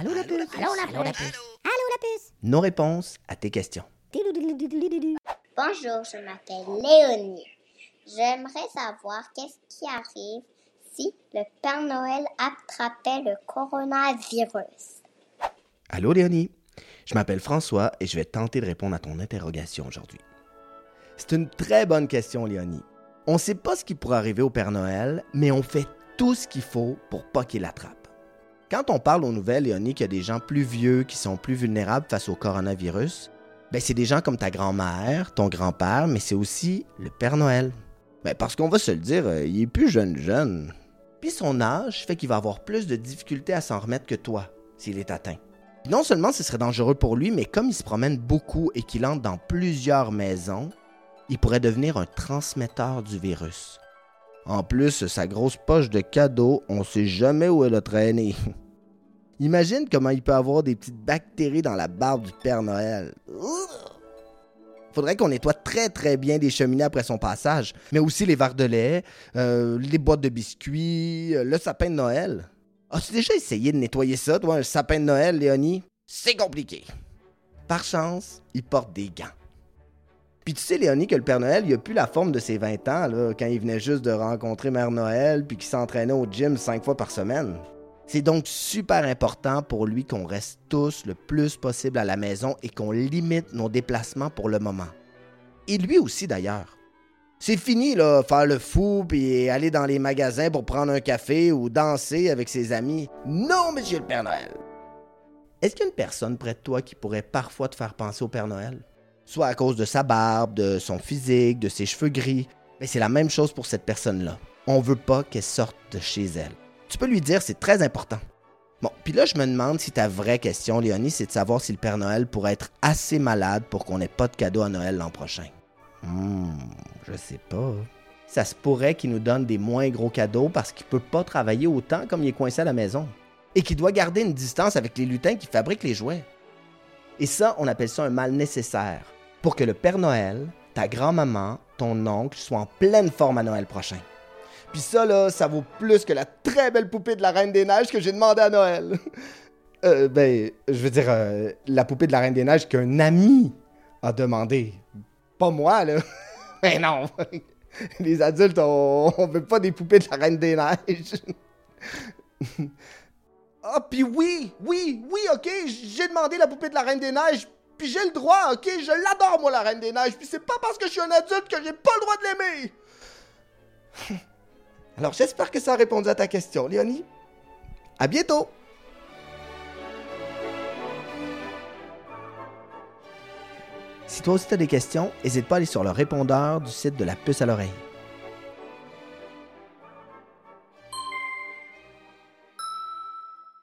Allô la puce Allô la puce Allô la puce Nos réponses à tes questions. Bonjour, je m'appelle Léonie. J'aimerais savoir qu'est-ce qui arrive si le Père Noël attrapait le coronavirus. Allô Léonie, je m'appelle François et je vais tenter de répondre à ton interrogation aujourd'hui. C'est une très bonne question Léonie. On ne sait pas ce qui pourrait arriver au Père Noël, mais on fait tout ce qu'il faut pour pas qu'il l'attrape. Quand on parle aux nouvelles, Léonie, qu'il y a des gens plus vieux qui sont plus vulnérables face au coronavirus, ben c'est des gens comme ta grand-mère, ton grand-père, mais c'est aussi le Père Noël. Ben parce qu'on va se le dire, euh, il est plus jeune jeune. Puis son âge fait qu'il va avoir plus de difficultés à s'en remettre que toi, s'il est atteint. Non seulement ce serait dangereux pour lui, mais comme il se promène beaucoup et qu'il entre dans plusieurs maisons, il pourrait devenir un transmetteur du virus. En plus, sa grosse poche de cadeaux, on sait jamais où elle a traîné. Imagine comment il peut avoir des petites bactéries dans la barbe du Père Noël. Faudrait qu'on nettoie très très bien des cheminées après son passage, mais aussi les verres de lait, euh, les boîtes de biscuits, euh, le sapin de Noël. As-tu déjà essayé de nettoyer ça, toi, un sapin de Noël, Léonie? C'est compliqué. Par chance, il porte des gants. Puis tu sais, Léonie, que le Père Noël, il a plus la forme de ses 20 ans, quand il venait juste de rencontrer Mère Noël, puis qu'il s'entraînait au gym cinq fois par semaine. C'est donc super important pour lui qu'on reste tous le plus possible à la maison et qu'on limite nos déplacements pour le moment. Et lui aussi, d'ailleurs. C'est fini, là, faire le fou puis aller dans les magasins pour prendre un café ou danser avec ses amis. Non, monsieur le Père Noël! Est-ce qu'il y a une personne près de toi qui pourrait parfois te faire penser au Père Noël? Soit à cause de sa barbe, de son physique, de ses cheveux gris. Mais c'est la même chose pour cette personne-là. On veut pas qu'elle sorte de chez elle. Tu peux lui dire, c'est très important. Bon, puis là, je me demande si ta vraie question, Léonie, c'est de savoir si le Père Noël pourrait être assez malade pour qu'on n'ait pas de cadeau à Noël l'an prochain. Hmm, je sais pas. Ça se pourrait qu'il nous donne des moins gros cadeaux parce qu'il peut pas travailler autant comme il est coincé à la maison. Et qu'il doit garder une distance avec les lutins qui fabriquent les jouets. Et ça, on appelle ça un mal nécessaire pour que le Père Noël, ta grand-maman, ton oncle soient en pleine forme à Noël prochain. Puis ça, là, ça vaut plus que la très belle poupée de la Reine des Neiges que j'ai demandé à Noël. Euh, ben, je veux dire, euh, la poupée de la Reine des Neiges qu'un ami a demandé. Pas moi, là. Mais non. Les adultes, on, on veut pas des poupées de la Reine des Neiges. Ah, puis oui, oui, oui, ok, j'ai demandé la poupée de la Reine des Neiges, puis j'ai le droit, ok, je l'adore, moi, la Reine des Neiges, puis c'est pas parce que je suis un adulte que j'ai pas le droit de l'aimer. Alors, j'espère que ça a répondu à ta question, Léonie. À bientôt! Si toi aussi tu as des questions, n'hésite pas à aller sur le répondeur du site de la puce à l'oreille.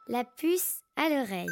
La puce à l'oreille.